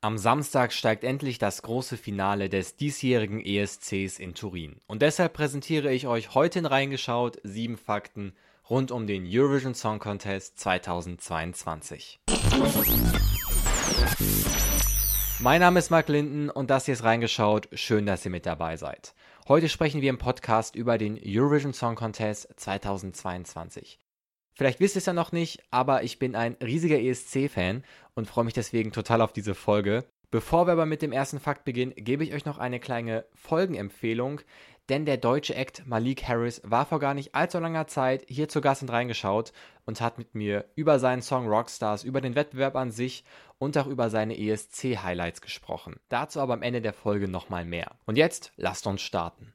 Am Samstag steigt endlich das große Finale des diesjährigen ESCs in Turin. Und deshalb präsentiere ich euch heute in reingeschaut sieben Fakten rund um den Eurovision Song Contest 2022. Mein Name ist Mark Linden und das hier ist reingeschaut. Schön, dass ihr mit dabei seid. Heute sprechen wir im Podcast über den Eurovision Song Contest 2022. Vielleicht wisst ihr es ja noch nicht, aber ich bin ein riesiger ESC-Fan und freue mich deswegen total auf diese Folge. Bevor wir aber mit dem ersten Fakt beginnen, gebe ich euch noch eine kleine Folgenempfehlung, denn der deutsche Act Malik Harris war vor gar nicht allzu langer Zeit hier zu Gast und reingeschaut und hat mit mir über seinen Song Rockstars, über den Wettbewerb an sich und auch über seine ESC-Highlights gesprochen. Dazu aber am Ende der Folge nochmal mehr. Und jetzt lasst uns starten.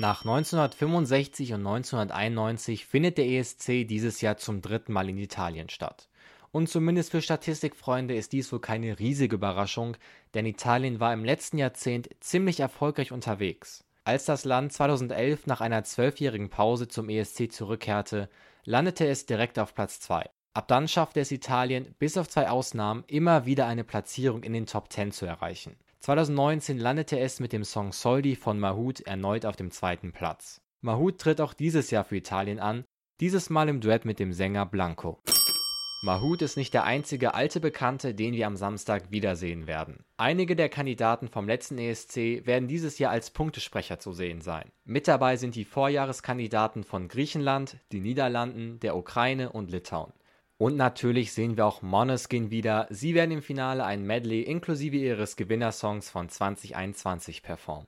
Nach 1965 und 1991 findet der ESC dieses Jahr zum dritten Mal in Italien statt. Und zumindest für Statistikfreunde ist dies wohl keine riesige Überraschung, denn Italien war im letzten Jahrzehnt ziemlich erfolgreich unterwegs. Als das Land 2011 nach einer zwölfjährigen Pause zum ESC zurückkehrte, landete es direkt auf Platz 2. Ab dann schaffte es Italien, bis auf zwei Ausnahmen, immer wieder eine Platzierung in den Top 10 zu erreichen. 2019 landete es mit dem Song Soldi von Mahut erneut auf dem zweiten Platz. Mahut tritt auch dieses Jahr für Italien an, dieses Mal im Duett mit dem Sänger Blanco. Mahut ist nicht der einzige alte Bekannte, den wir am Samstag wiedersehen werden. Einige der Kandidaten vom letzten ESC werden dieses Jahr als Punktesprecher zu sehen sein. Mit dabei sind die Vorjahreskandidaten von Griechenland, den Niederlanden, der Ukraine und Litauen. Und natürlich sehen wir auch Monoskin wieder. Sie werden im Finale ein Medley inklusive ihres Gewinnersongs von 2021 performen.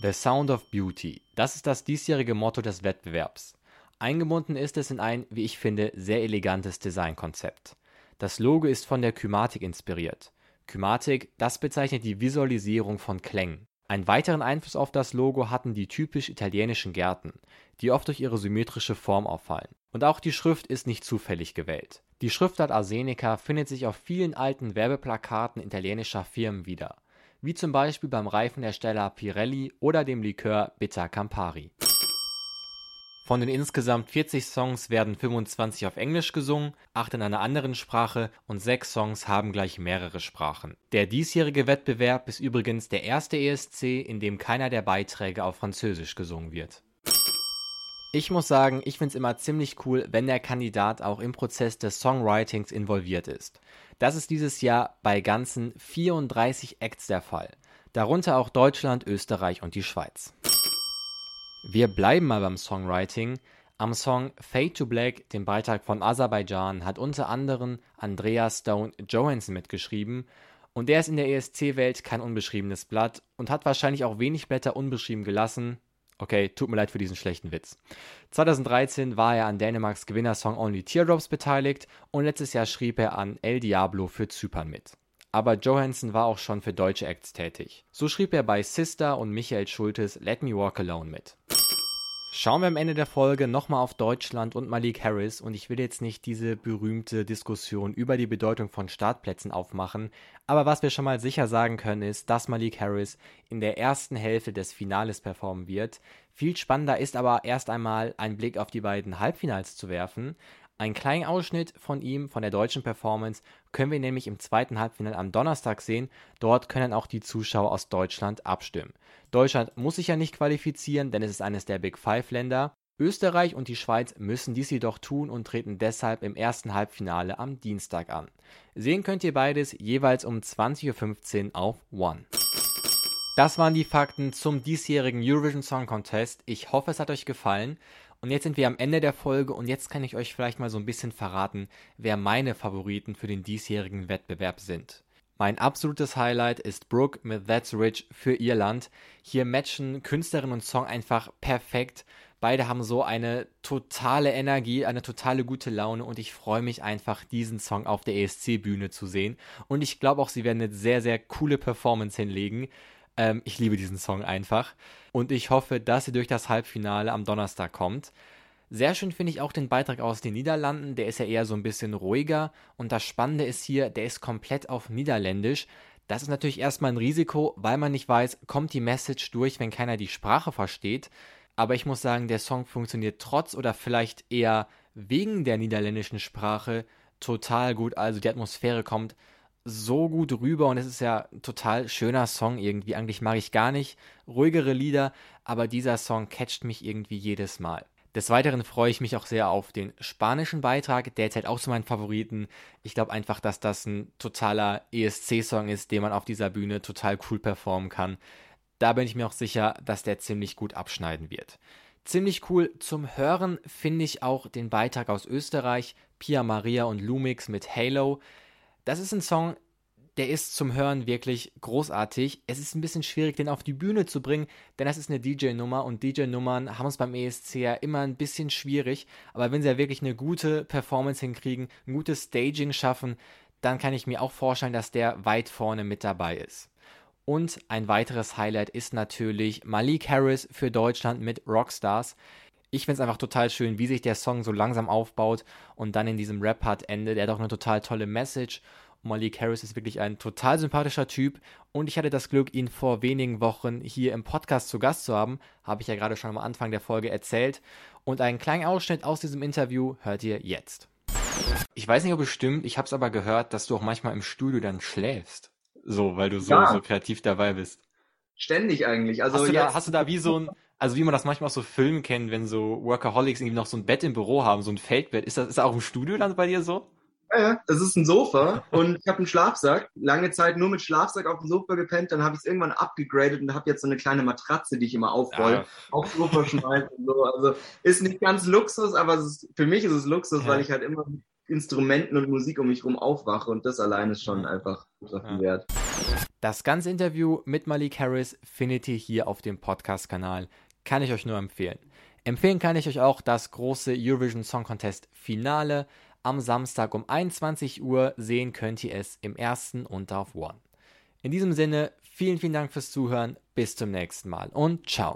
The Sound of Beauty. Das ist das diesjährige Motto des Wettbewerbs. Eingebunden ist es in ein, wie ich finde, sehr elegantes Designkonzept. Das Logo ist von der Kymatik inspiriert. Kymatik, das bezeichnet die Visualisierung von Klängen. Einen weiteren Einfluss auf das Logo hatten die typisch italienischen Gärten, die oft durch ihre symmetrische Form auffallen. Und auch die Schrift ist nicht zufällig gewählt. Die Schriftart Arsenica findet sich auf vielen alten Werbeplakaten italienischer Firmen wieder, wie zum Beispiel beim Reifenhersteller Pirelli oder dem Likör Bitter Campari. Von den insgesamt 40 Songs werden 25 auf Englisch gesungen, 8 in einer anderen Sprache und 6 Songs haben gleich mehrere Sprachen. Der diesjährige Wettbewerb ist übrigens der erste ESC, in dem keiner der Beiträge auf Französisch gesungen wird. Ich muss sagen, ich finde es immer ziemlich cool, wenn der Kandidat auch im Prozess des Songwritings involviert ist. Das ist dieses Jahr bei ganzen 34 Acts der Fall. Darunter auch Deutschland, Österreich und die Schweiz. Wir bleiben mal beim Songwriting. Am Song Fade to Black, dem Beitrag von Aserbaidschan, hat unter anderem Andreas Stone Johansson mitgeschrieben. Und der ist in der ESC-Welt kein unbeschriebenes Blatt und hat wahrscheinlich auch wenig Blätter unbeschrieben gelassen. Okay, tut mir leid für diesen schlechten Witz. 2013 war er an Dänemarks Gewinnersong Only Teardrops beteiligt und letztes Jahr schrieb er an El Diablo für Zypern mit aber Johansson war auch schon für deutsche Acts tätig. So schrieb er bei Sister und Michael Schultes Let Me Walk Alone mit. Schauen wir am Ende der Folge nochmal auf Deutschland und Malik Harris und ich will jetzt nicht diese berühmte Diskussion über die Bedeutung von Startplätzen aufmachen, aber was wir schon mal sicher sagen können ist, dass Malik Harris in der ersten Hälfte des Finales performen wird. Viel spannender ist aber erst einmal ein Blick auf die beiden Halbfinals zu werfen. Einen kleinen Ausschnitt von ihm, von der deutschen Performance, können wir nämlich im zweiten Halbfinale am Donnerstag sehen. Dort können auch die Zuschauer aus Deutschland abstimmen. Deutschland muss sich ja nicht qualifizieren, denn es ist eines der Big Five Länder. Österreich und die Schweiz müssen dies jedoch tun und treten deshalb im ersten Halbfinale am Dienstag an. Sehen könnt ihr beides jeweils um 20.15 Uhr auf One. Das waren die Fakten zum diesjährigen Eurovision Song Contest. Ich hoffe, es hat euch gefallen. Und jetzt sind wir am Ende der Folge und jetzt kann ich euch vielleicht mal so ein bisschen verraten, wer meine Favoriten für den diesjährigen Wettbewerb sind. Mein absolutes Highlight ist Brooke mit That's Rich für Irland. Hier matchen Künstlerin und Song einfach perfekt. Beide haben so eine totale Energie, eine totale gute Laune und ich freue mich einfach, diesen Song auf der ESC-Bühne zu sehen. Und ich glaube auch, sie werden eine sehr, sehr coole Performance hinlegen. Ähm, ich liebe diesen Song einfach. Und ich hoffe, dass sie durch das Halbfinale am Donnerstag kommt. Sehr schön finde ich auch den Beitrag aus den Niederlanden. Der ist ja eher so ein bisschen ruhiger. Und das Spannende ist hier, der ist komplett auf Niederländisch. Das ist natürlich erstmal ein Risiko, weil man nicht weiß, kommt die Message durch, wenn keiner die Sprache versteht. Aber ich muss sagen, der Song funktioniert trotz oder vielleicht eher wegen der niederländischen Sprache total gut. Also die Atmosphäre kommt so gut rüber und es ist ja ein total schöner Song irgendwie. Eigentlich mag ich gar nicht ruhigere Lieder, aber dieser Song catcht mich irgendwie jedes Mal. Des Weiteren freue ich mich auch sehr auf den spanischen Beitrag. Der zählt auch zu meinen Favoriten. Ich glaube einfach, dass das ein totaler ESC-Song ist, den man auf dieser Bühne total cool performen kann. Da bin ich mir auch sicher, dass der ziemlich gut abschneiden wird. Ziemlich cool zum Hören finde ich auch den Beitrag aus Österreich, Pia Maria und Lumix mit Halo. Das ist ein Song, der ist zum Hören wirklich großartig. Es ist ein bisschen schwierig, den auf die Bühne zu bringen, denn das ist eine DJ-Nummer und DJ-Nummern haben es beim ESC ja immer ein bisschen schwierig. Aber wenn sie ja wirklich eine gute Performance hinkriegen, ein gutes Staging schaffen, dann kann ich mir auch vorstellen, dass der weit vorne mit dabei ist. Und ein weiteres Highlight ist natürlich Malik Harris für Deutschland mit Rockstars. Ich finde es einfach total schön, wie sich der Song so langsam aufbaut und dann in diesem Rap-Part endet. Er hat auch eine total tolle Message. Malik Harris ist wirklich ein total sympathischer Typ. Und ich hatte das Glück, ihn vor wenigen Wochen hier im Podcast zu Gast zu haben. Habe ich ja gerade schon am Anfang der Folge erzählt. Und einen kleinen Ausschnitt aus diesem Interview hört ihr jetzt. Ich weiß nicht, ob es stimmt, ich habe es aber gehört, dass du auch manchmal im Studio dann schläfst. So, weil du so, ja. so kreativ dabei bist. Ständig eigentlich. Also hast, du da, hast du da wie so ein, also wie man das manchmal aus so Filmen kennt, wenn so Workaholics irgendwie noch so ein Bett im Büro haben, so ein Feldbett. Ist das, ist das auch im Studio dann bei dir so? Ja, ja, das ist ein Sofa und ich habe einen Schlafsack. Lange Zeit nur mit Schlafsack auf dem Sofa gepennt, dann habe ich es irgendwann abgegradet und habe jetzt so eine kleine Matratze, die ich immer aufroll, ja. aufs Sofa schmeiße und so. Also ist nicht ganz Luxus, aber ist, für mich ist es Luxus, ja. weil ich halt immer Instrumenten und Musik um mich herum aufwache und das allein ist schon einfach ja. wert. Das ganze Interview mit Malik Harris findet ihr hier auf dem Podcast-Kanal. Kann ich euch nur empfehlen. Empfehlen kann ich euch auch das große Eurovision Song Contest Finale. Am Samstag um 21 Uhr sehen könnt ihr es im ersten und auf One. In diesem Sinne, vielen, vielen Dank fürs Zuhören. Bis zum nächsten Mal und ciao.